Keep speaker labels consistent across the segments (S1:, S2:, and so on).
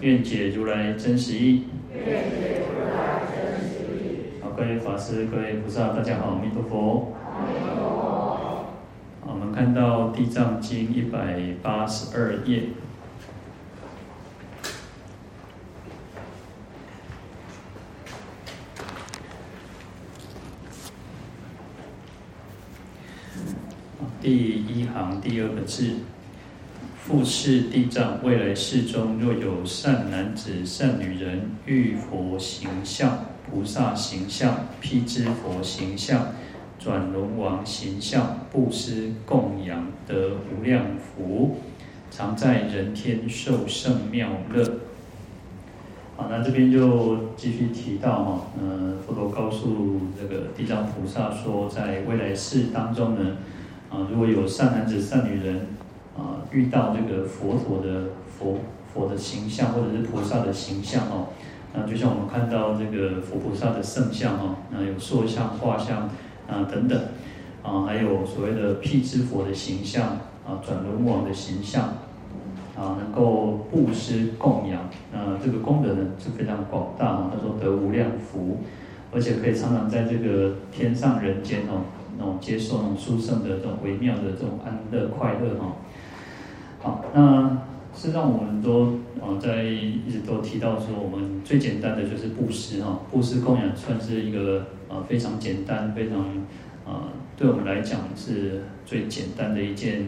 S1: 愿解如来真实义。愿解如来真实义。好，各位法师、各位菩萨，大家好，阿弥陀佛。阿弥陀佛。我们看到《地藏经》一百八十二页。第一行第二个字。复是地藏，未来世中，若有善男子、善女人，遇佛形象、菩萨形象、辟支佛形象、转轮王形象，布施供养得无量福，常在人天受胜妙乐。好，那这边就继续提到哈，嗯，佛陀告诉这个地藏菩萨说，在未来世当中呢，啊，如果有善男子、善女人。啊，遇到这个佛陀的佛佛的形象，或者是菩萨的形象哦，那就像我们看到这个佛菩萨的圣像哦，那有塑像、画像啊等等，啊，还有所谓的辟支佛的形象啊，转轮王的形象啊，能够布施供养，啊，这个功德呢是非常广大哦。他说得无量福，而且可以常常在这个天上人间哦，那种接受那种殊胜的这种微妙的这种安乐快乐哈。好，那事实上我们都啊在一直都提到说，我们最简单的就是布施哈，布施供养算是一个啊非常简单、非常啊对我们来讲是最简单的一件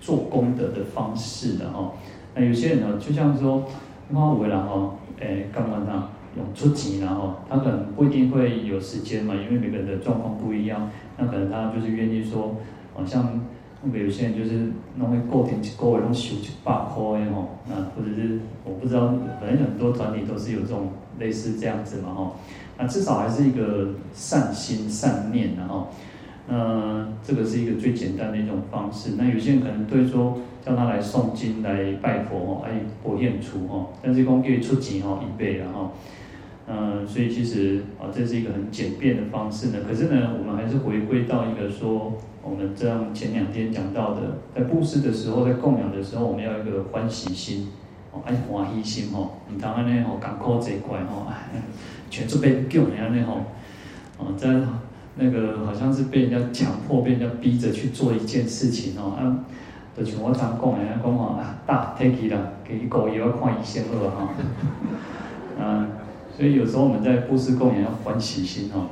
S1: 做功德的方式的哈。那有些人呢，就像说，花五个人哈，诶，干嘛呢？用出钱然后，他可能不一定会有时间嘛，因为每个人的状况不一样，那可能他就是愿意说，好像。有些人就是弄个固定一个月拢收一百块的吼，那或者是我不知道，反正很多团体都是有这种类似这样子嘛吼，那至少还是一个善心善念然后，那这个是一个最简单的一种方式。那有些人可能对说叫他来诵经来拜佛吼，哎，不演出吼，但是讲给出钱吼一倍然后，嗯，所以其实啊这是一个很简便的方式呢。可是呢，我们还是回归到一个说。我们这样前两天讲到的，在布施的时候，在供养的时候，我们要一个欢喜心，哦，爱欢喜心哦，你当然呢，哦，艰苦这一块哦，全是被救人家那吼，哦，在那个好像是被人家强迫，被人家逼着去做一件事情哦，啊，就像我常讲的，讲哦，啊，大 take 啦，给狗也要看医生了哈，嗯，所以有时候我们在布施供养要欢喜心哦，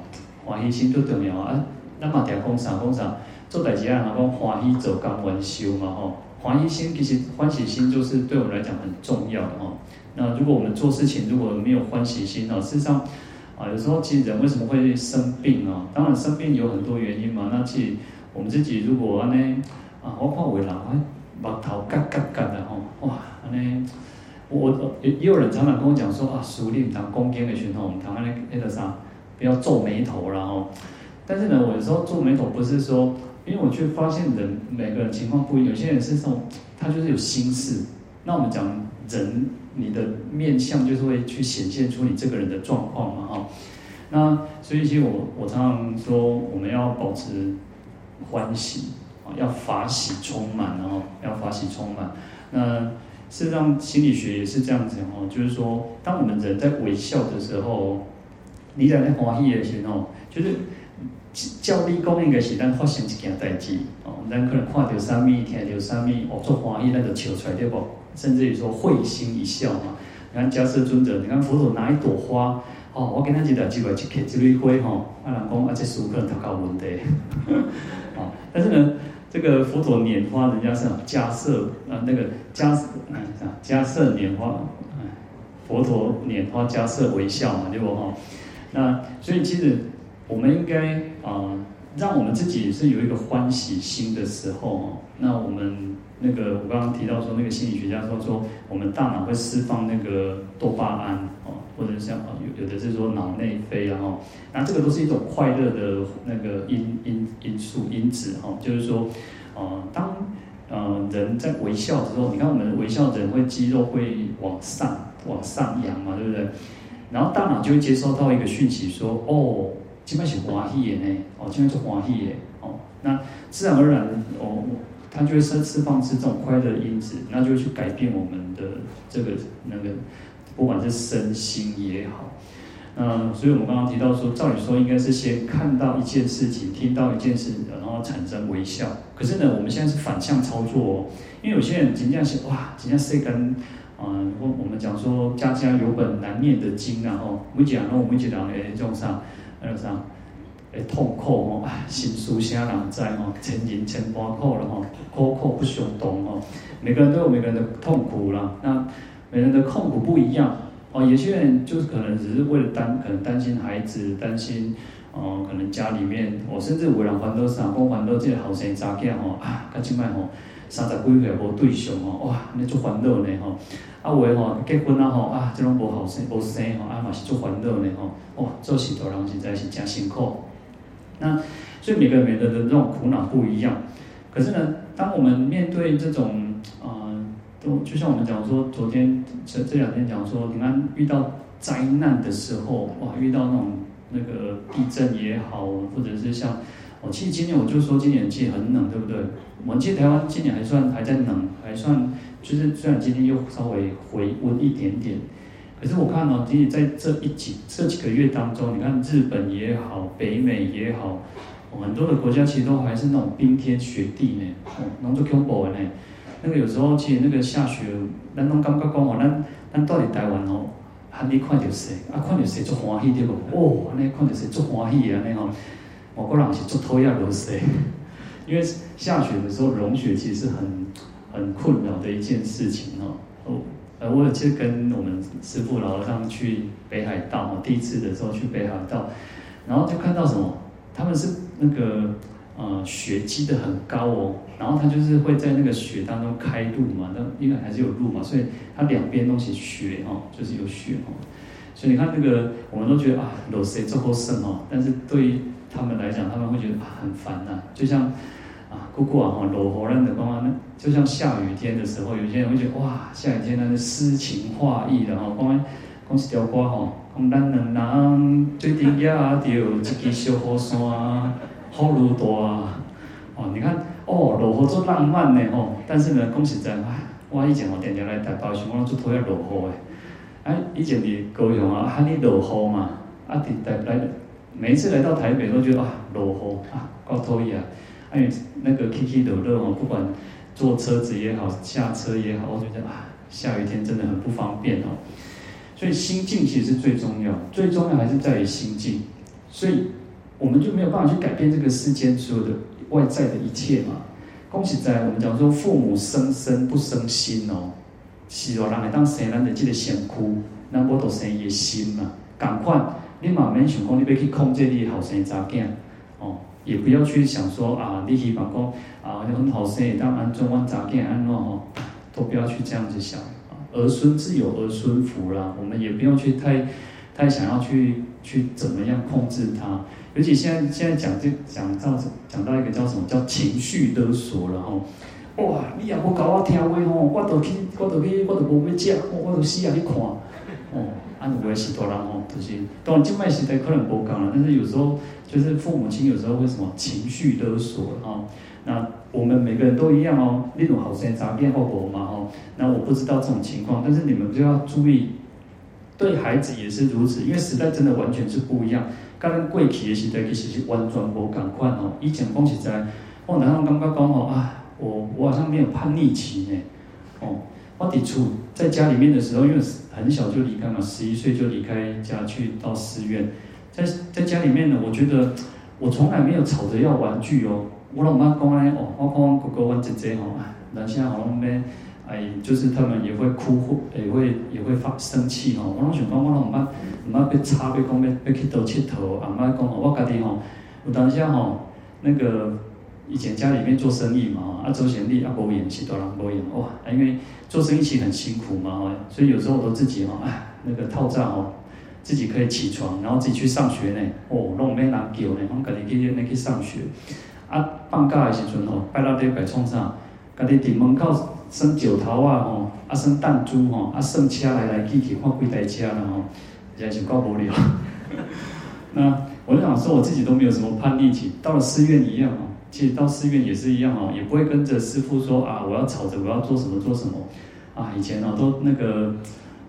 S1: 欢喜心最重要啊，那么点讲啥讲啥。做代志啊，讲欢喜做甘愿受嘛吼，欢喜心其实欢喜心就是对我们来讲很重要的吼。那如果我们做事情如果没有欢喜心哦，事实上啊，有时候其实人为什么会生病啊？当然生病有很多原因嘛。那其实我们自己如果安尼啊，我看为人哎，目头嘎嘎嘎的吼，哇安尼，我也也有人常常跟我讲说啊，师父你唔通恭敬的时候，我们台湾那个啥，不要皱眉头然后。但是呢，我有时候皱眉头不是说。因为我却发现人每个人情况不一样，有些人是这种，他就是有心事。那我们讲人，你的面相就是会去显现出你这个人的状况嘛，哈。那所以其实我我常常说，我们要保持欢喜啊，要法喜充满，然后要法喜充满。那事实上心理学也是这样子哈，就是说，当我们人在微笑的时候，你在那欢喜的时候，就是。教你讲应该是咱发生一件代志哦，咱可能看到啥物，听到啥物，哦，做欢喜，咱就笑出来对不？甚至于说会心一笑嘛。你看假设尊者，你看佛陀拿一朵花，哦，我跟他一条机会去开一蕊花吼，啊人讲啊，这树可能头搞问题，啊，但是呢，这个佛陀拈花，人家是迦叶啊，那个迦，嗯，迦叶拈花，佛陀拈花，迦叶微笑嘛，对不哈？那所以其实。我们应该啊、让我们自己是有一个欢喜心的时候哦，那我们那个我刚刚提到说，那个心理学家说说，我们大脑会释放那个多巴胺哦，或者像有有的是说脑内啡然后，那这个都是一种快乐的那个因因因素因子哈，就是说，呃，当呃人在微笑之后，你看我们微笑的人会肌肉会往上往上扬嘛，对不对？然后大脑就会接收到一个讯息说，哦。基本上是欢喜的呢，哦，基本上是欢喜的，哦，那自然而然，哦，他就会释释放出这种快乐因子，那就会去改变我们的这个那个，不管是身心也好，嗯，所以我们刚刚提到说，照理说应该是先看到一件事情，听到一件事，然后产生微笑。可是呢，我们现在是反向操作哦，因为有些人仅仅是哇，真正是跟，嗯，我我们讲说家家有本难念的经啊，吼，每讲，然后我们一讲诶，种啥？还有啥？诶，痛苦哦，啊，心事啥人知哦？千人千般苦了吼，苦苦不相同哦。每个人都有每个人的痛苦啦，那每个人的痛苦不一样哦。有些人就是可能只是为了担，可能担心孩子，担心哦，可能家里面，哦，甚至有人烦恼啥，讲烦恼这个后生查囝吼啊，甲即摆吼三十几岁无对象哦，哇，那足烦恼呢吼。啊，有诶吼结婚啊吼啊，这种无好生无生吼啊嘛是足烦恼呢吼，哇，做事头人实在是真辛苦。那所以每个人每个人的这种苦恼不一样。可是呢，当我们面对这种啊，都、就像我们讲说，昨天这这两天讲说，你看遇到灾难的时候，哇，遇到那种那个地震也好，或者是像，我其实今年我就说今年气很冷，对不对？我们记得台湾今年还算还在冷，还算。就是虽然今天又稍微回温一点点，可是我看到、哦，其实在这一几这几个月当中，你看日本也好，北美也好，很多的国家其实都还是那种冰天雪地呢，哦，然后就恐怖呢。那个有时候其实那个下雪，咱拢感觉讲哦，咱咱到底台湾哦，还没看到雪，啊看到雪足欢喜对不？哦，安尼看到雪足欢喜啊，那吼，外国人是足讨厌落雪，因为下雪的时候融雪其实是很。很困扰的一件事情哦，哦，呃，我有去跟我们师傅老和尚去北海道，第一次的时候去北海道，然后就看到什么，他们是那个呃雪积得很高哦，然后他就是会在那个雪当中开路嘛，那应该还是有路嘛，所以它两边都是雪哦，就是有雪哦，所以你看那个我们都觉得啊，落雪这么深哦，但是对于他们来讲，他们会觉得啊很烦呐，就像。啊，姑姑啊，哈，落雨咱的讲啊，就像下雨天的时候，有些人会觉得哇，下雨天那是诗情画意的哈，讲讲一条歌吼，讲咱两人最近也着一支小雨伞，雨愈大，哦，你看哦，落雨足浪漫的吼，但是呢，讲实在，我以前吼定定来台北时，我拢足讨厌落雨的，哎，以前伫高雄啊，喊你落雨嘛，啊，伫台来，每一次来到台北都觉得啊，落雨啊，够讨厌啊。因为那个起起落落哦，不管坐车子也好，下车也好，我觉得啊，下雨天真的很不方便哦。所以心境其实是最重要，最重要还是在于心境。所以我们就没有办法去改变这个世间所有的外在的一切嘛。恭喜在我们讲说，父母生身不生心哦，是哦，人会当生咱的这个身躯，那我都生也心嘛。赶快，你嘛免想讲你要去控制你后生查囝哦。也不要去想说啊，你希望讲啊，你很好生，当安怎阮查囝安怎吼，都不要去这样子想。儿孙自有儿孙福啦，我们也不用去太太想要去去怎么样控制他。尤其现在现在讲这讲到讲到一个叫什么叫情绪勒索了吼。哇，你也不搞我听话吼，我都去我都去我都无要食，我都死啊你看哦。啊，有的是大人吼，就是当然，现在时代可能无讲了，但是有时候。就是父母亲有时候会什么情绪勒索啊？那我们每个人都一样哦。那种好生杂变后果嘛哦。那我不知道这种情况，但是你们就要注意，对孩子也是如此，因为时代真的完全是不一样。刚刚贵体的时代其实是完全无同款哦。以前讲实在，我哪能刚刚讲哦啊，我我好像没有叛逆期呢。哦，我抵触在家里面的时候，因为很小就离开嘛，十一岁就离开家去到寺院。在在家里面呢，我觉得我从来没有吵着要玩具哦。我老妈讲哎哦，我讲哥哥我姐姐吼，男生好像咩哎，就是他们也会哭，也会也会发生气吼。我拢想讲我老妈，妈要吵要讲要要去到铁佗，阿妈讲哦，我家己吼有当时吼那个以前家里面做生意嘛，啊，周贤利啊，无演戏，多人无演哇，因为做生意其实很辛苦嘛，所以有时候我都自己哦，哎，那个套帐哦，自己可以起床，然后自己去上学呢，哦，拢免人叫呢，我家己去那去上学，啊，放假的时阵吼，拜六礼拜创啥，家己伫门口耍石头啊吼，啊耍弹珠吼，啊算车来来去去，看几台车啦吼，实在是够无聊。那我就想说，我自己都没有什么叛逆期，到了寺院一样哦。其实到寺院也是一样哦，也不会跟着师父说啊，我要吵着我要做什么做什么。啊，以前哦都那个，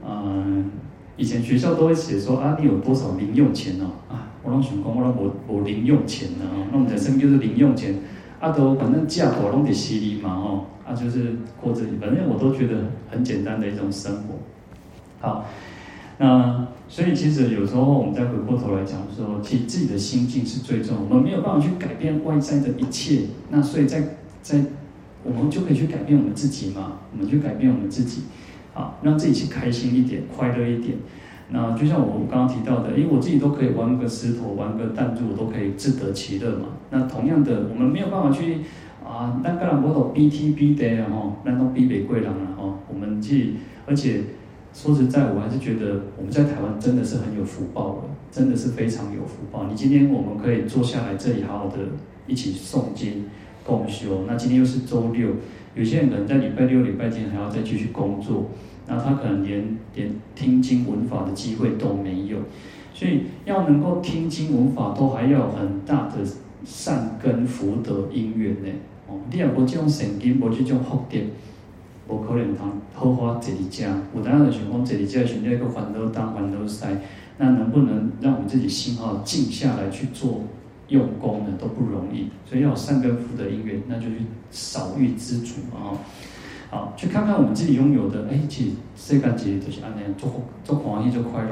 S1: 嗯、以前学校都会写说啊，你有多少零用钱哦？啊，我拢想讲，我让我我零用钱呢，那我们人生就是零用钱，啊都反正嫁我拢得犀利嘛哦，啊就是过着，反正我都觉得很简单的一种生活。好，那。所以其实有时候我们再回过头来讲说，其实自己的心境是最重要。我们没有办法去改变外在的一切，那所以在在我们就可以去改变我们自己嘛。我们去改变我们自己，啊，让自己去开心一点，快乐一点。那就像我刚刚提到的，因为，我自己都可以玩个石头，玩个弹珠，我都可以自得其乐嘛。那同样的，我们没有办法去啊，那个人我都 B T B 的啊，吼，那都比美贵人了哦。我们去，而且。说实在，我还是觉得我们在台湾真的是很有福报的，真的是非常有福报。你今天我们可以坐下来这里好好的一起诵经共修。那今天又是周六，有些人可能在礼拜六、礼拜天还要再继续工作，那他可能连连听经闻法的机会都没有。所以要能够听经闻法，都还要有很大的善根福德因缘呢。哦，你要无这种善根，无这种福德。无可能通好花坐伫遮，有当然就想讲坐伫遮寻一个烦恼当烦恼塞，那能不能让我们自己心好静下来去做用功呢？都不容易，所以要有善根福德因缘，那就去少欲知足啊！好，去看看我们自己拥有的，哎，其实世间其实都是安尼，做做欢喜就快乐，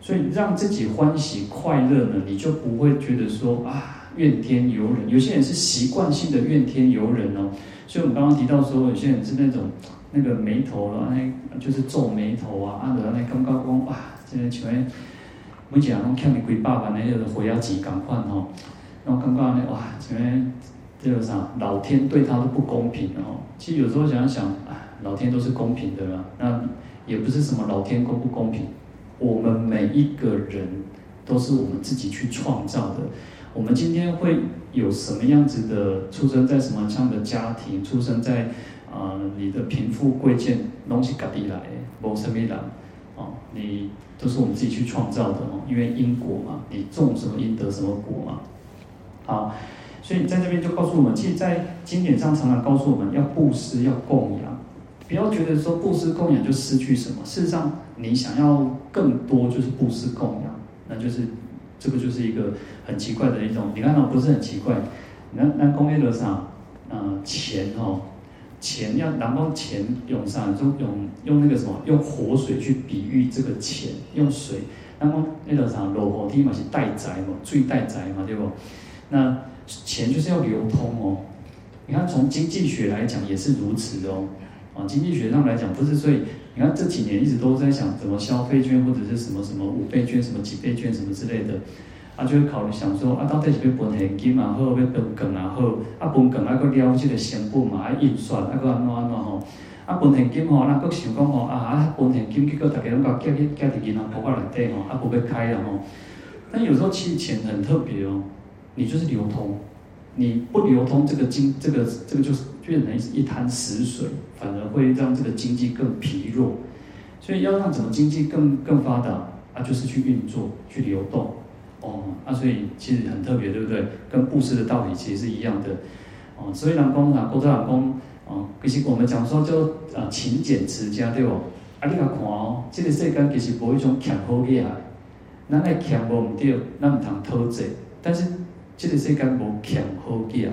S1: 所以让自己欢喜快乐呢，你就不会觉得说啊怨天尤人。有些人是习惯性的怨天尤人哦。所以我们刚刚提到说，有些人是那种那个眉头了，那就是皱眉头啊，啊，然后那刚刚讲哇，现在像每一人拢欠你几百万的那个回押金赶快吼，然后刚刚呢哇，像这个啥，老天对他都不公平哦。其实有时候想想，啊，老天都是公平的啦，那也不是什么老天公不公平，我们每一个人都是我们自己去创造的。我们今天会有什么样子的出生在什么样的家庭，出生在啊、你的贫富贵贱东西各地来，无什么人哦，你都是我们自己去创造的哦，因为因果嘛，你种什么因得什么果嘛。好，所以在这边就告诉我们，其实，在经典上常常告诉我们要布施，要供养，不要觉得说布施供养就失去什么。事实上，你想要更多，就是布施供养，那就是。这个就是一个很奇怪的一种，你看到不是很奇怪？那那工业的上，呃，钱哦，钱要然后钱用上，就用用那个什么，用活水去比喻这个钱，用水，那么那个啥，落河梯嘛是代财嘛，最代财嘛，对不？那钱就是要流通哦。你看从经济学来讲也是如此哦。啊，经济学上来讲不是，所以。你看这几年一直都在想怎么消费券或者是什么什么五倍券、什么几倍券什么之类的，啊，就会考虑想说啊，到底是要分现金啊，好，要分梗啊，好，啊，分梗啊，个了这个成本嘛，啊，印刷啊，个安怎安怎吼，啊，分现金吼，那个想讲吼，啊，啊，分现金结果大家拢搞夹去夹伫银行包包内底吼，啊，不要开了吼。但有时候其实钱很特别哦，你就是流通，你不流通，这个金这个这个就是。变成一滩死水，反而会让这个经济更疲弱。所以要让整个经济更更发达啊，就是去运作、去流动哦啊，所以其实很特别，对不对？跟布施的道理其实是一样的哦。所以人讲啊，古早人讲哦，其实我们讲说叫啊勤俭持家，对不？啊，你来看哦，这个世间其实无一种欠好嘢啊，咱爱欠无唔对，咱唔通讨债。但是这个世间无欠好嘢啊，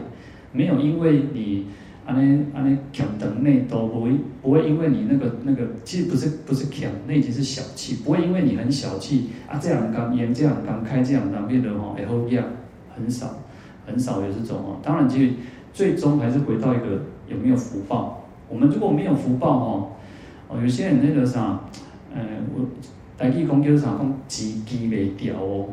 S1: 没有因为你。安尼安尼强等内都不会不会因为你那个那个，其实不是不是强，那已经是小气，不会因为你很小气啊，这样刚烟这样刚开这样当变得吼以后样很少很少有这种哦。当然，其实最终还是回到一个有没有福报。我们如果没有福报哦，哦，有些人那个啥，呃，我大地公就是啥讲积积未掉哦。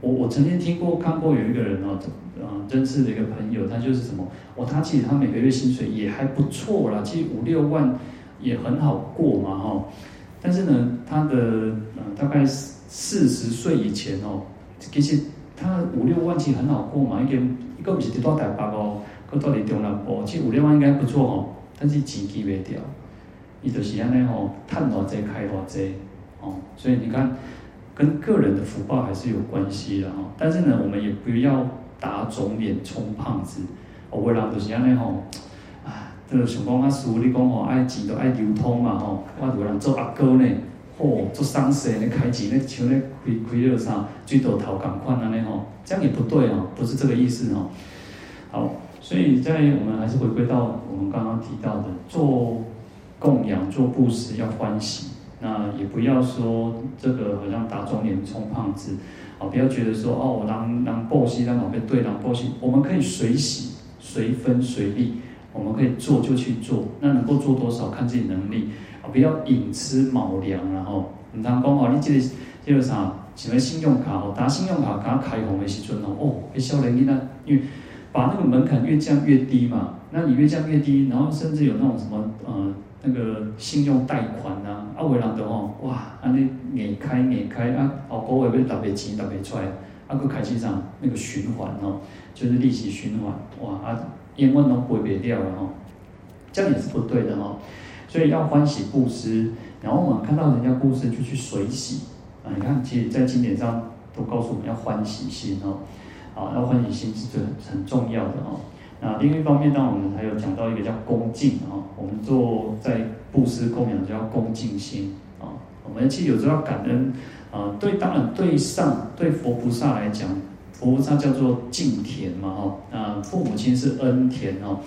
S1: 我我曾经听过看过有一个人哦，啊，认识的一个朋友，他就是什么，哦，他其实他每个月薪水也还不错啦，其实五六万也很好过嘛哈。但是呢，他的呃大概四四十岁以前哦，其实他五六万其实很好过嘛，一个一个不是多大台北哦，搁到底中南部，其实五六万应该不错哦，但是钱记袂掉，伊就是安尼哦，赚偌济开偌济哦，所以你看。跟个人的福报还是有关系的哈，但是呢，我们也不要打肿脸充胖子。哦，为人就是安尼吼，啊，这个想讲啊，师父你讲吼，爱钱都爱流通嘛吼，我有人做阿哥呢，嚯，做商社呢，开钱呢，像咧开开了啥，水道头共款安尼吼，这样也不对啊，不是这个意思哦。好，所以在我们还是回归到我们刚刚提到的，做供养、做布施要欢喜。那也不要说这个好像打肿脸充胖子，啊，不要觉得说哦，我让让报喜，让老辈对，让报喜，我们可以随喜随分随力，我们可以做就去做，那能够做多少看自己能力，啊，不要寅吃卯粮，然后你当讲哦，你这个这个啥，什么信用卡哦，打信用卡卡开红的时阵哦，哦，会少年囡仔，因为把那个门槛越降越低嘛，那你越降越低，然后甚至有那种什么呃。那个信用贷款呐，啊，有人就吼，哇，安尼硬开硬开啊，后个月要特别钱特别出来，啊，搁开始上那个循环哦，就是利息循环，哇，啊，永远都赔不掉了吼，这样也是不对的吼，所以要欢喜布施，然后我们看到人家布施就去随喜啊，你看，其实在经典上都告诉我们要欢喜心哦，啊，要欢喜心是很很重要的哦。啊，另一方面，呢我们还有讲到一个叫恭敬啊，我们做在布施供养就要恭敬心啊。我们其实有时候要感恩啊，对，当然对上对佛菩萨来讲，佛菩萨叫做敬田嘛哈，那父母亲是恩田哦，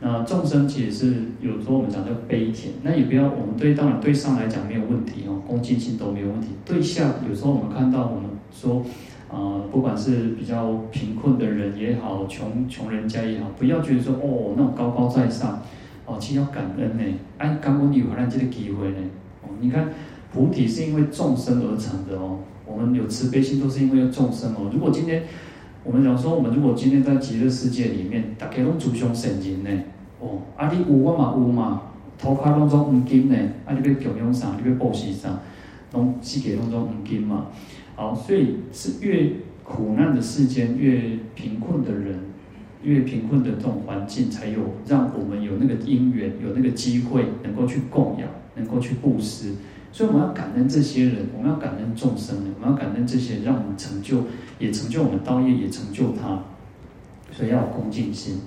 S1: 那众生其实是有时候我们讲叫悲田，那也不要我们对当然对上来讲没有问题哦，恭敬心都没有问题。对下有时候我们看到我们说。啊、不管是比较贫困的人也好，穷穷人家也好，不要觉得说哦，那种高高在上，哦，其实要感恩呢。哎，感恩你有让这个机会呢。哦，你看菩提是因为众生而成的哦，我们有慈悲心都是因为众生哦。如果今天我们讲说，我们如果今天在极乐世界里面，大家拢祖上圣人呢，哦，啊你有我嘛有嘛，头壳拢总黄金呢，啊你要供养啥，你要布施啥，拢世界拢总黄金嘛。好，所以是越苦难的世间，越贫困的人，越贫困的这种环境，才有让我们有那个因缘，有那个机会，能够去供养，能够去布施。所以我们要感恩这些人，我们要感恩众生，我们要感恩这些，让我们成就，也成就我们道业，也成就他。所以要有恭敬心。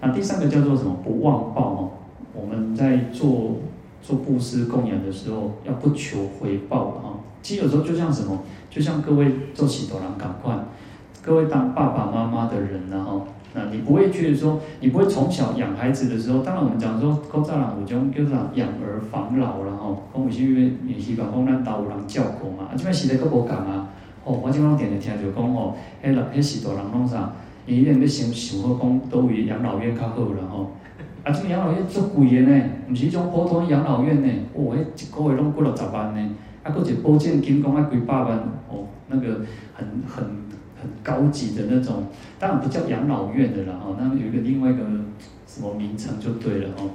S1: 那第三个叫做什么？不忘报哦。我们在做做布施供养的时候，要不求回报啊。其实有时候就像什么？就像各位做喜多郎赶快，各位当爸爸妈妈的人，然后，那你不会觉得说，你不会从小养孩子的时候，当然我们讲说，古早人有种叫做养儿防老然后，讲有些因为也希望讲咱家有人照顾嘛，啊，这边时代佫无共啊，哦，我今拢定定听着讲哦，迄老迄喜多郎拢啥，伊一定要先想好讲，倒位养老院较好然后，啊，这养老院足贵的呢，唔是种普通养老院呢，哦，迄一个月拢几六十万呢。啊，个是保证金，讲啊几百万哦，那个很很很高级的那种，当然不叫养老院的啦，哦，那有一个另外一个什么名称就对了哦。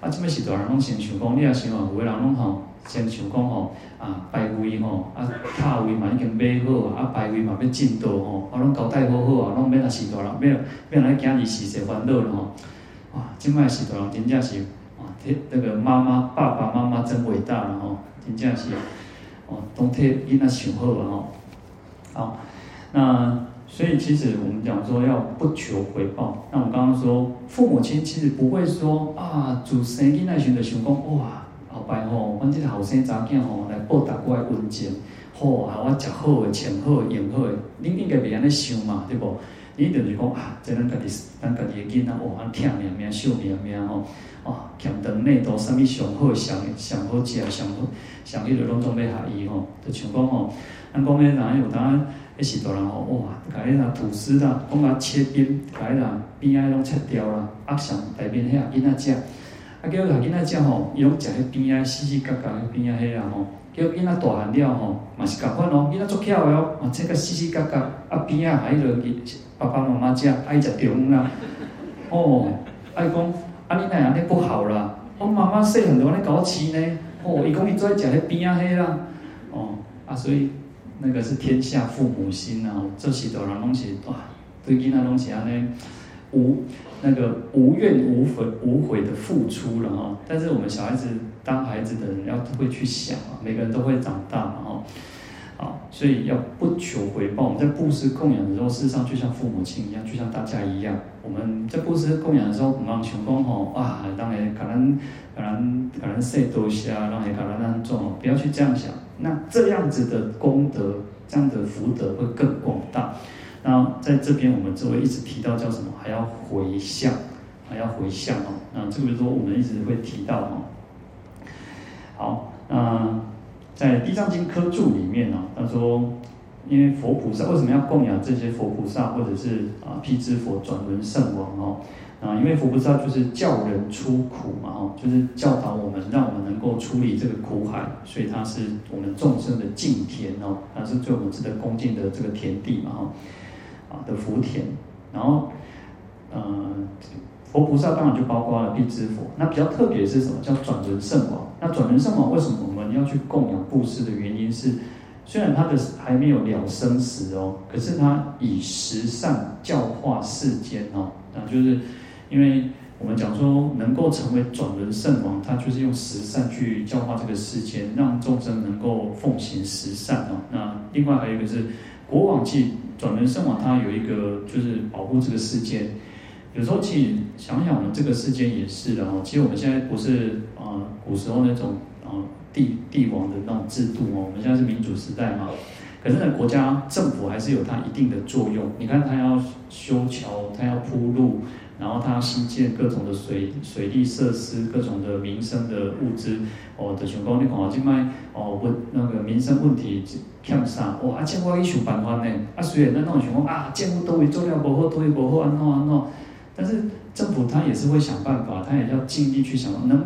S1: 啊，这边是多人拢先想讲，你也想啊，有个人拢吼，先想讲吼，啊，牌位吼，啊，塔位嘛已经买好啊，啊，牌位嘛要进度吼，啊，拢交代好好啊，拢免啊是多人，免免来今日事事烦恼了吼。哇，这摆是多人真正是，啊，那个妈妈爸爸妈妈真伟大了吼，真正是。哦，都替因那想好了哦。好，那所以其实我们讲说要不求回报。那我刚刚说父母亲其实不会说啊，做生囡仔时就想讲哇，后摆吼，阮这个后生查囝吼来报答我的恩情，好啊，我食好的，穿好的，用好的，恁应该袂安尼想嘛，对不？伊就是讲啊，这咱家己咱家己的囡仔哦，安疼命命，惜命命吼。哦，咸肠内肚啥物上好，上上好食，上好上迄个拢总要合伊吼，就像讲吼，咱讲迄哪有当迄时大人吼，哇，甲迄个吐司啦，讲甲切边，甲迄个边仔拢切掉啦，啊上内面遐囡仔食，啊叫甲囡仔食吼，伊拢食迄边仔细细角角迄边仔迄个吼，叫囡仔大汉了吼，嘛是共款哦，囡仔足巧的哦，啊，这个细细格格，啊边啊还落去爸爸妈妈家爱食中啦，哦，爱讲啊你那样你不好啦，我妈妈细汉就安尼甲我饲呢，哦，伊讲伊最爱食迄边啊迄啦，哦，啊所以那个是天下父母心啊，做许多人拢是哇，对囡仔拢是安尼无那个无怨无悔无悔的付出了哈，但是我们小孩子。当孩子的人要会去想啊，每个人都会长大嘛，哈，啊，所以要不求回报。我们在布施供养的时候，事实上就像父母亲一样，就像大家一样。我们在布施供养的时候，我们求功吼，啊，当然可能可能可能谁多些啊，然后也可能让重，不要去这样想。那这样子的功德，这样的福德会更广大。那在这边我们就会一直提到叫什么？还要回向，还要回向哦。那这个就是说我们一直会提到哦。好，那在《地藏经》科注里面呢，他说，因为佛菩萨为什么要供养这些佛菩萨，或者是啊辟支佛、转轮圣王哦？啊，因为佛菩萨就是教人出苦嘛，哦，就是教导我们，让我们能够出离这个苦海，所以它是我们众生的净田哦，它是最我们值得恭敬的这个田地嘛，哦，啊的福田，然后，呃。佛菩萨当然就包括了辟支佛，那比较特别是什么？叫转轮圣王。那转轮圣王为什么我们要去供养布施的原因是，虽然他的还没有了生死哦，可是他以十善教化世间哦，那就是因为我们讲说能够成为转轮圣王，他就是用十善去教化这个世间，让众生能够奉行十善哦。那另外还有一个是国王即转轮圣王，他有一个就是保护这个世间。有时候其实想想，我们这个世界也是的哦。其实我们现在不是啊、呃，古时候那种啊、呃、帝帝王的那种制度哦。我们现在是民主时代嘛。可是呢，国家政府还是有它一定的作用。你看，它要修桥，它要铺路，然后它要新建各种的水水利设施，各种的民生的物资哦。的情况你看啊，今麦哦问那个民生问题欠啥？哦，啊，政府要想办法呢。啊，虽然那种情况啊，政府都会做了不好，都会不好，安怎安怎。但是政府他也是会想办法，他也要尽力去想，能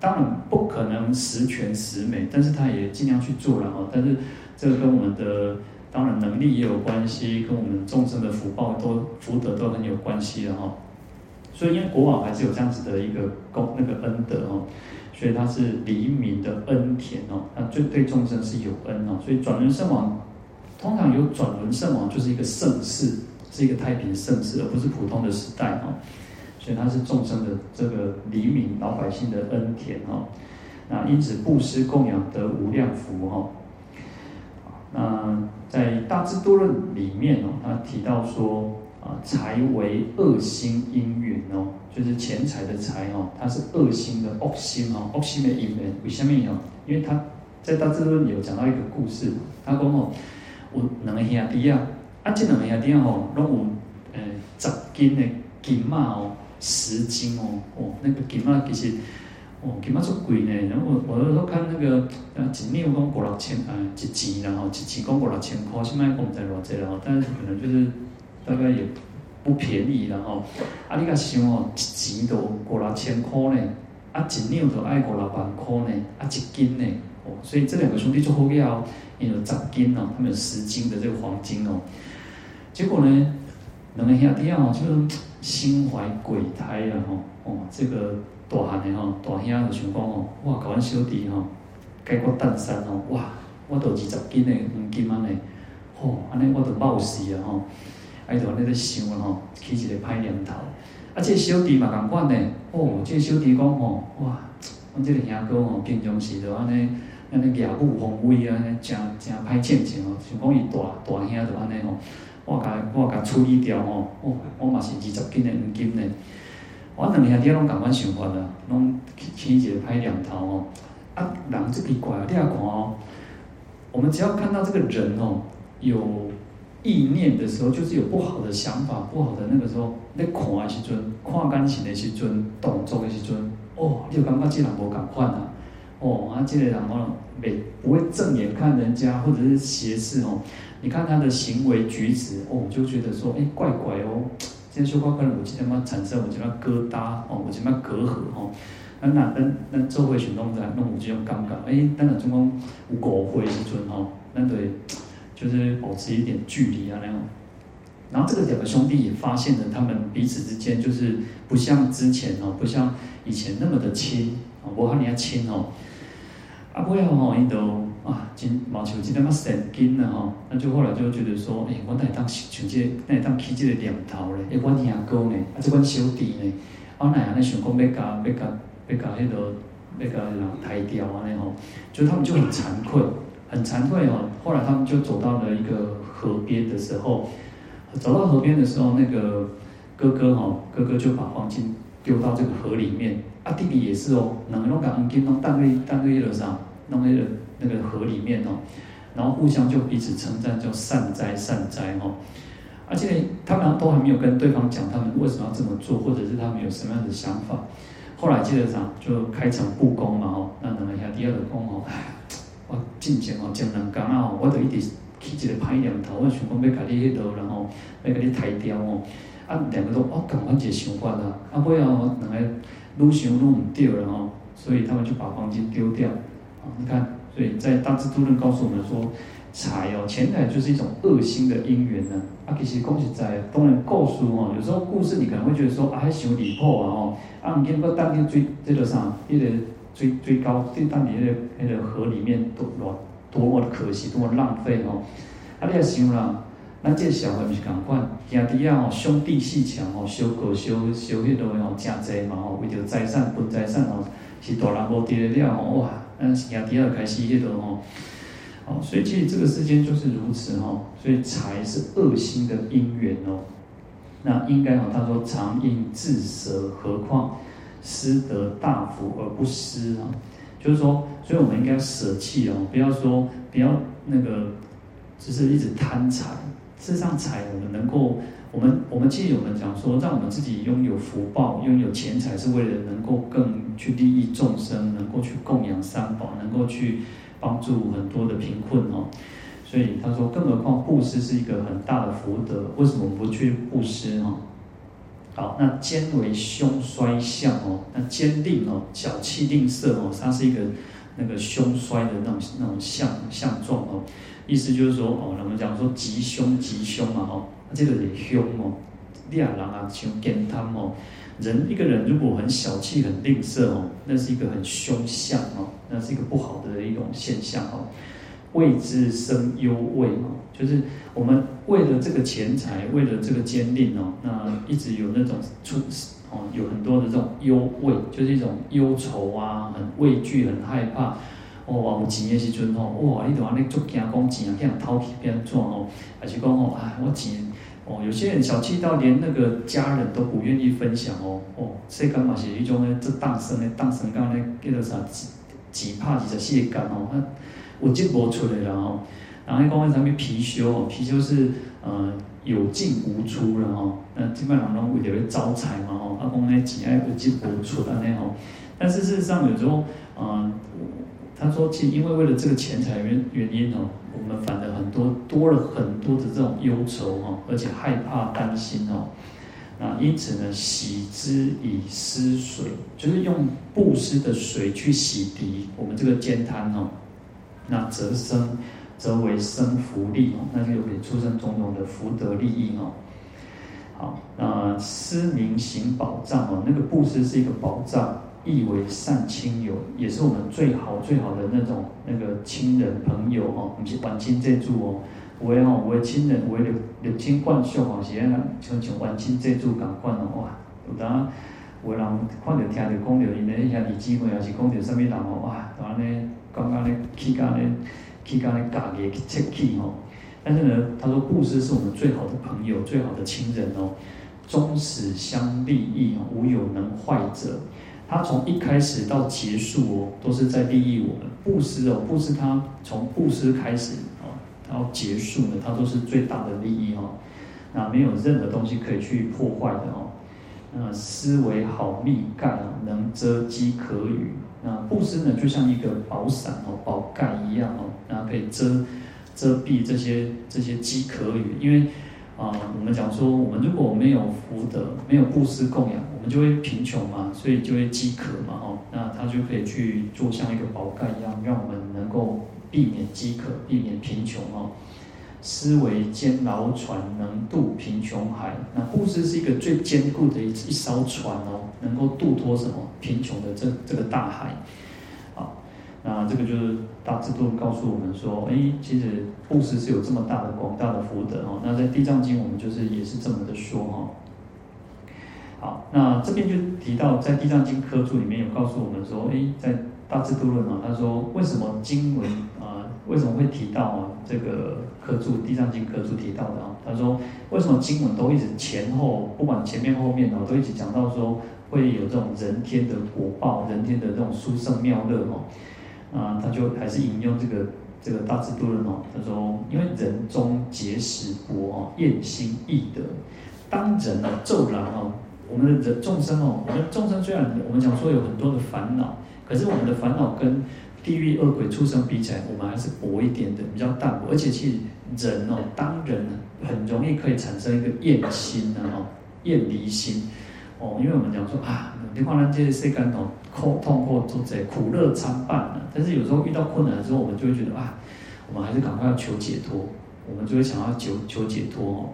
S1: 当然不可能十全十美，但是他也尽量去做了哦。但是这个跟我们的当然能力也有关系，跟我们众生的福报都福德都很有关系的哈。所以因为国王还是有这样子的一个功那个恩德哦，所以他是黎民的恩田哦，那就对众生是有恩哦。所以转轮圣王通常有转轮圣王就是一个盛世。是一个太平盛世，而不是普通的时代哈，所以它是众生的这个黎民老百姓的恩田哈。那因此布施供养得无量福哈。那在大智度论里面哦，他提到说啊，财为恶心因缘哦，就是钱财的财哦，它是恶心的恶心哦，恶心的因缘。为什么哦？因为他在大智度论有讲到一个故事，他讲哦，有两个兄弟啊。啊，这两个兄弟吼，拢有诶十斤的金马哦，十斤哦，哦，那个金马其实哦，金马足贵呢。然后我我有时候看那个啊，一两讲五六千啊，一钱然后一钱讲五六千块，现在讲在偌济了，但是可能就是大概也不便宜了吼。啊，你甲想哦，一钱都五六千块呢，啊，一两都爱五六万块呢，啊，一斤呢，所以这两个兄弟做好了，因为有十斤哦，他们有十斤的这个黄金哦。结果呢，两个兄弟哦，就心怀鬼胎了吼，哦，这个大汉的吼，大兄就想讲哦，哇，甲阮小弟吼，解决单身哦，哇，我都二十斤的黄金安尼，吼，安尼我都冒死啊吼，哎，就安尼在想啊吼，起一个歹念头，啊，这个小弟嘛共款呢，哦，这个小弟讲吼，哇，阮这个兄哥吼，平常时就安尼，安尼业务宏伟啊，安尼真真歹前程哦，想讲伊大大兄就安尼吼。我甲我甲处理掉吼，哦，我嘛是二十斤的黄金呢。我两兄弟拢共款想法啦，拢起一个歹念头哦。啊，人这奇怪哦，你也看哦，我们只要看到这个人哦，有意念的时候，就是有不好的想法、不好的那个时候，你看的时阵，看感情的时阵，动作的时阵，哦，你就感觉这人无共款啊。哦，啊，这个人哦，袂不会正眼看人家，或者是斜视哦。你看他的行为举止，哦，就觉得说，哎，怪怪哦。今天说话可能我今天嘛产生我这边疙瘩哦，我这边隔阂哦。那那那那做会选弄在弄这种尴尬，哎，那个中公有狗会一尊哦，那对，就是保持一点距离啊那样。然后这个两个兄弟也发现了他们彼此之间就是不像之前哦，不像以前那么的亲哦，不像你要亲哦。啊，不要吼，伊都啊，真毛球真他妈神经了吼，那就后来就觉得说，哎、欸，我哪会当像这，哪会当起这个念头咧？诶、欸，我兄哥呢，啊，这阮小弟呢，我哪样咧想讲要甲要甲要甲迄个要甲人抬掉啊？那吼，就他们就很惭愧，很惭愧哦。后来他们就走到了一个河边的时候，走到河边的时候，那个哥哥吼，哥哥就把黄金丢到这个河里面。啊，弟弟也是哦，两个拢把黄金拢当去当去了啥，弄那个那个河里面哦，然后互相就彼此称赞，叫善哉善哉哦。而且他们都还没有跟对方讲他们为什么要这么做，或者是他们有什么样的想法。后来接着啥，就开诚布公嘛哦，那两个兄弟就讲哦，我进前哦，前两天啊，我都一直起一个歹念头，我想讲要甲你迄落，然后要甲你抬掉哦。啊，两个都哦，赶快一个想法啦，啊，不要两个。撸熊撸唔掉了哦，所以他们就把黄金丢掉。啊，你看，所以在大智度论告诉我们说，财哦，钱财就是一种恶心的因缘呢。啊，其实恭喜在当然告诉哦，有时候故事你可能会觉得说啊，还想离谱啊哦，啊，你见过当天追这个啥，一个追追高，对当年那个那个河里面多多么的可惜，多么浪费哦。啊，你也想啦。咱这个社会毋是共款，兄弟啊吼，兄弟鬩墙吼，相过相相迄落吼，诚济嘛吼，为着财产分财产吼，是大人无伫了吼，哇，咱兄弟啊开始迄落吼，哦，所以其实这个世间就是如此吼，所以财是恶心的因缘哦，那应该吼，他说常应自舍，何况失得大福而不失啊？就是说，所以我们应该要舍弃哦，不要说不要那个，就是一直贪财。事实上，财我们能够，我们我们其实我们讲说，让我们自己拥有福报，拥有钱财，是为了能够更去利益众生，能够去供养三宝，能够去帮助很多的贫困哦。所以他说，更何况布施是一个很大的福德，为什么不去布施哦？好，那坚为凶衰相哦，那坚吝哦，小气吝啬哦，它是一个那个凶衰的那种那种相相状哦。意思就是说，哦，我们讲说吉凶吉凶嘛，哦，这个也凶哦，劣人啊，像贱贪哦，人一个人如果很小气、很吝啬哦，那是一个很凶相哦，那是一个不好的一种现象哦。为之生忧畏哦，就是我们为了这个钱财，为了这个坚吝哦，那一直有那种出哦，有很多的这种忧畏，就是一种忧愁啊，很畏惧、很害怕。哦，有钱的时阵吼，哇，你都安尼足惊讲钱啊，叫人偷去变怎哦？还是讲哦，哎，我钱哦，有些人小气到连那个家人都不愿意分享哦。哦，世间嘛是一种呢，这大生呢，诞生讲呢，叫做啥？几几怕几十世间哦，那有进无出的啦吼。然后讲为啥物貔貅哦？貔貅是呃有进无出然后，那基本上拢为了要招财嘛吼。阿讲呢钱爱有进无出安尼吼。但事实上有时候，嗯、呃。他说：“其实因为为了这个钱财原原因哦，我们反而很多多了很多的这种忧愁哦，而且害怕担心哦。那因此呢，洗之以施水，就是用布施的水去洗涤我们这个煎贪哦。那则生则为生福利哦，那就可以出生种种的福德利益哦。好，那施名行宝藏哦，那个布施是一个宝藏。”亦为善亲友，也是我们最好最好的那种那个亲人朋友哦，不是冤亲债主哦。有的吼，有的亲人，为六六亲眷属哦，是安像像冤亲债主共款哦。哇，有当有人看到听到讲到因的兄弟姊妹，也是讲到什么人哦，哇，当然呢，刚刚呢，起家呢，起家呢，家己去切气哦。但是呢，他说布施是我们最好的朋友，最好的亲人哦，终始相利益哦，无有能坏者。他从一开始到结束哦，都是在利益我们。布施哦，布施他从布施开始哦，到结束呢，他都是最大的利益哦。那没有任何东西可以去破坏的哦。那思维好密盖，能遮饥渴语。那布施呢，就像一个宝伞哦，宝盖一样哦，然后可以遮遮蔽这些这些饥渴语。因为啊，我们讲说，我们如果没有福德，没有布施供养，我们就会贫穷嘛，所以就会饥渴嘛，哦，那他就可以去做像一个宝盖一样，让我们能够避免饥渴，避免贫穷哦。思维坚牢船，能渡贫穷海。那布施是一个最坚固的一一艘船哦，能够渡脱什么贫穷的这这个大海。那这个就是大智度告诉我们说，哎，其实布施是有这么大的广大的福德哦。那在《地藏经》我们就是也是这么的说哈。好，那这边就提到在《地藏经》科注里面有告诉我们说，哎，在大智度论啊，他说为什么经文啊为什么会提到啊这个科注《地藏经》科注提到的啊？他说为什么经文都一直前后不管前面后面哦，都一直讲到说会有这种人天的果报，人天的这种殊胜妙乐哦。啊，他就还是引用这个这个大智度论哦。他说，因为人终结时薄哦，厌心易得。当人哦，骤然哦，我们的人众生哦，我们众生虽然我们讲说有很多的烦恼，可是我们的烦恼跟地狱恶鬼畜生比起来，我们还是薄一点的，比较淡薄。而且其实人哦，当人很容易可以产生一个厌心的哦，厌离心哦，因为我们讲说啊，你看咱这些世间哦。苦痛或做这苦乐参半了，但是有时候遇到困难的时候，我们就会觉得啊，我们还是赶快要求解脱，我们就会想要求求解脱哦。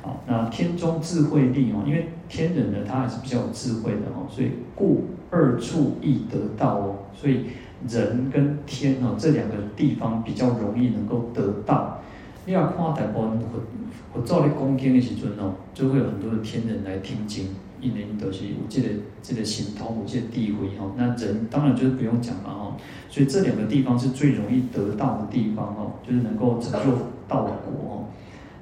S1: 好，那天中智慧力哦，因为天人呢，他还是比较有智慧的哦，所以故二处易得到哦，所以人跟天哦这两个地方比较容易能够得到。你要看大部分佛佛教的讲经的时阵哦，就会有很多的天人来听经。因为都是有这个这个神通，有这个地位哈，那人当然就是不用讲了哈。所以这两个地方是最容易得到的地方哦，就是能够成就道果哦。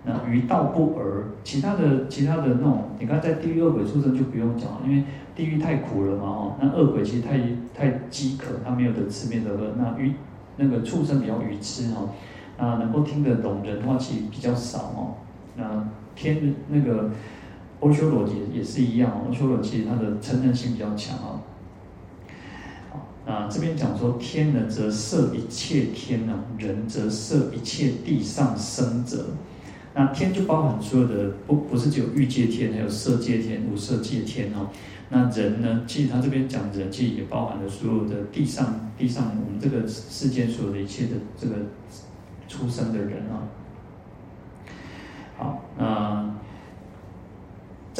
S1: 那于道不尔，其他的其他的那种，你看在地狱恶鬼畜生就不用讲了，因为地狱太苦了嘛哦。那恶鬼其实太太饥渴，他没有得吃，没得喝。那愚那个畜生比较愚痴哈，那能够听得懂人话其实比较少哦。那天那个。欧修罗也也是一样，欧修罗其实它的嗔恨心比较强啊。好，那这边讲说天呢，则摄一切天呢；人则摄一切地上生者。那天就包含所有的，不不是只有欲界天，还有色界天、无色界天哦。那人呢，其实他这边讲人，其实也包含了所有的地上地上我们这个世间所有的一切的这个出生的人啊。好，那。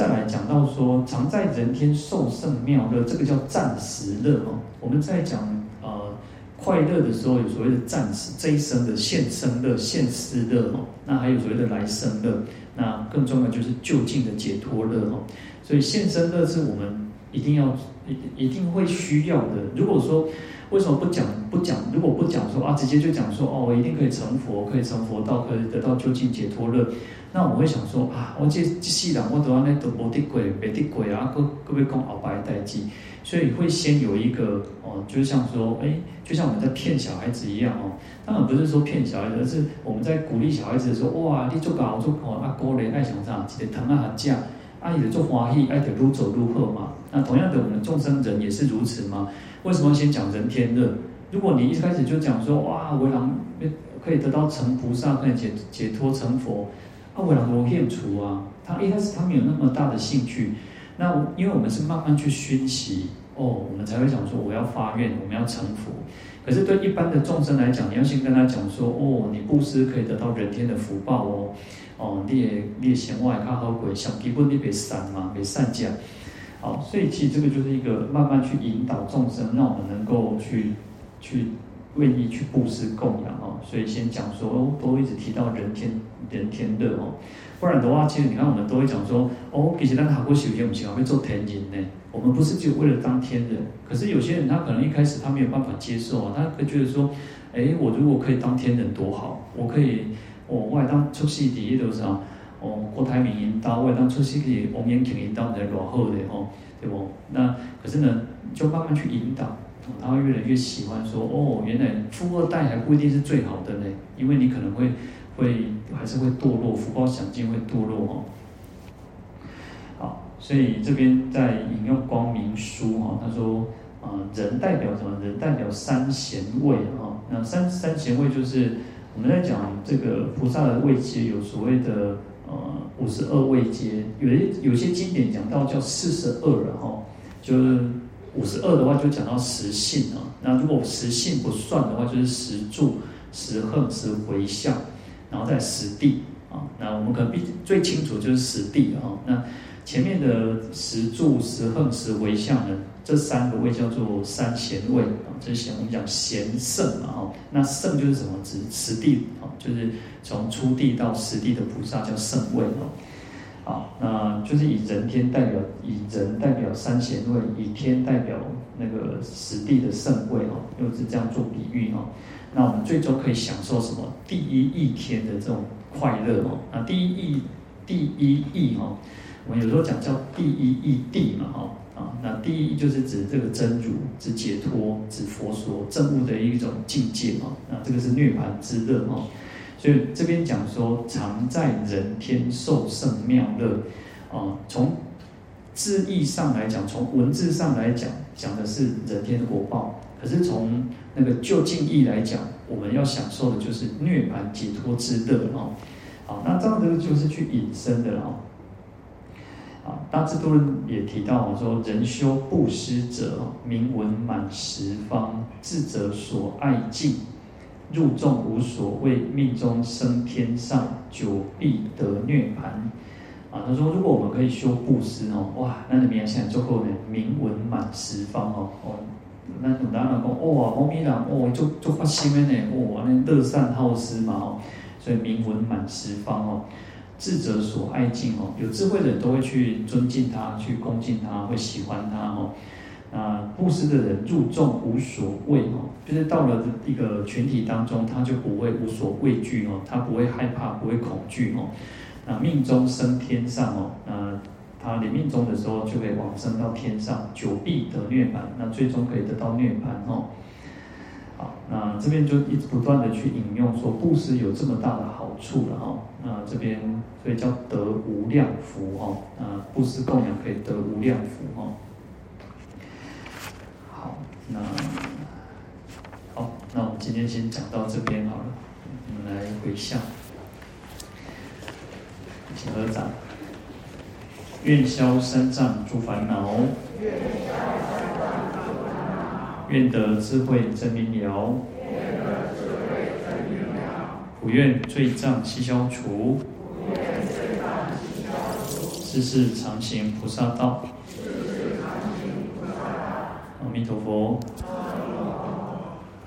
S1: 再来讲到说，常在人天受胜妙乐，这个叫暂时乐哦。我们在讲呃快乐的时候，有所谓的暂时这一生的现生乐、现世乐哦。那还有所谓的来生乐，那更重要就是究竟的解脱乐哦。所以现生乐是我们一定要一一定会需要的。如果说为什么不讲不讲？如果不讲说啊，直接就讲说哦，我一定可以成佛，可以成佛道，可以得到究竟解脱乐。那我会想说啊，我这这世人我都安尼都无得过，没得过啊，各各位讲后白代志，所以会先有一个哦，就像说，哎，就像我们在骗小孩子一样哦。当然不是说骗小孩子，而是我们在鼓励小孩子说，哇，你做搞做好，啊，哥嘞爱想啥，记得疼啊讲，啊，伊就做欢喜，爱得如走如喝嘛。那同样的，我们众生人也是如此嘛。为什么先讲人天乐？如果你一开始就讲说，哇，为人可以得到成菩萨，可以解解脱成佛。啊，为了我念除啊，他一开始他没有那么大的兴趣。那因为我们是慢慢去熏习哦，我们才会讲说我要发愿，我们要成佛。可是对一般的众生来讲，你要先跟他讲说哦，你布施可以得到人天的福报哦，哦，你也你也嫌外他和鬼想基本你别散嘛，别散讲。好，所以其实这个就是一个慢慢去引导众生，让我们能够去去。愿意去布施供养哦，所以先讲说哦，都一直提到人天人天乐哦，不然的话，其实你看我们都会讲说哦，其实咱好过修行，我们喜欢会做天人呢。我们不是就为了当天人，可是有些人他可能一开始他没有办法接受啊，他会觉得说，哎，我如果可以当天人多好，我可以，哦，我当出世第一多少，哦，郭台铭引导，我当出世第王延庆引导才多好的哦，对不？那可是呢，就慢慢去引导。他会越来越喜欢说哦，原来富二代还不一定是最好的呢，因为你可能会会还是会堕落，福报享尽会堕落哦。好，所以这边在引用光明书哈，他说啊，人代表什么？人代表三贤位啊。那三三贤位就是我们在讲这个菩萨的位阶，有所谓的呃五十二位阶，有有些经典讲到叫四十二了哈，就是五十二的话就讲到十信啊。那如果十信不算的话，就是十住、十横、十回向，然后再十地啊。那我们可能比最清楚就是十地啊。那前面的十住、十横、十回向呢？这三个位叫做三贤位啊，这贤我们讲贤圣嘛哈，那圣就是什么？指十地啊，就是从初地到十地的菩萨叫圣位哦。好，那就是以人天代表，以人代表三贤位，以天代表那个十地的圣位哦，又是这样做比喻哦。那我们最终可以享受什么？第一义天的这种快乐哦。那第一义，第一义哦，我们有时候讲叫第一义地嘛哈。啊，那第一就是指这个真如，指解脱，指佛说证悟的一种境界嘛。那这个是涅槃之乐哈。所以这边讲说，常在人天受胜妙乐啊。从字义上来讲，从文字上来讲，讲的是人天果报。可是从那个究竟义来讲，我们要享受的就是涅槃解脱之乐哦。好，那这样的就是去引申的了哦。啊，大智度论也提到，说人修布施者，名闻满十方，智者所爱敬，入众无所畏，命中生天上，久必得涅槃。啊，他说，如果我们可以修布施哦，哇，那你们现在最后呢，名闻满十方哦，哦，那很多人讲，哦，阿弥陀哦，就就发心的呢，哦，那乐善好施嘛哦，所以名闻满十方哦。智者所爱敬哦，有智慧的人都会去尊敬他，去恭敬他，会喜欢他哦。那布施的人入众无所畏哦，就是到了一个群体当中，他就不会无所畏惧哦，他不会害怕，不会恐惧哦。那命中生天上哦，那他临命终的时候就会往生到天上，久必得涅槃，那最终可以得到涅槃哦。好，那这边就一直不断的去引用说布施有这么大的好处了哈。那这边所以叫得无量福哈。啊，布施供养可以得无量福哈。好，那好，那我们今天先讲到这边好了。我们来回向，请合掌，愿消三障诸烦恼。愿愿得智慧真明了，普愿罪障悉消除，世世常行菩萨道。阿弥陀佛。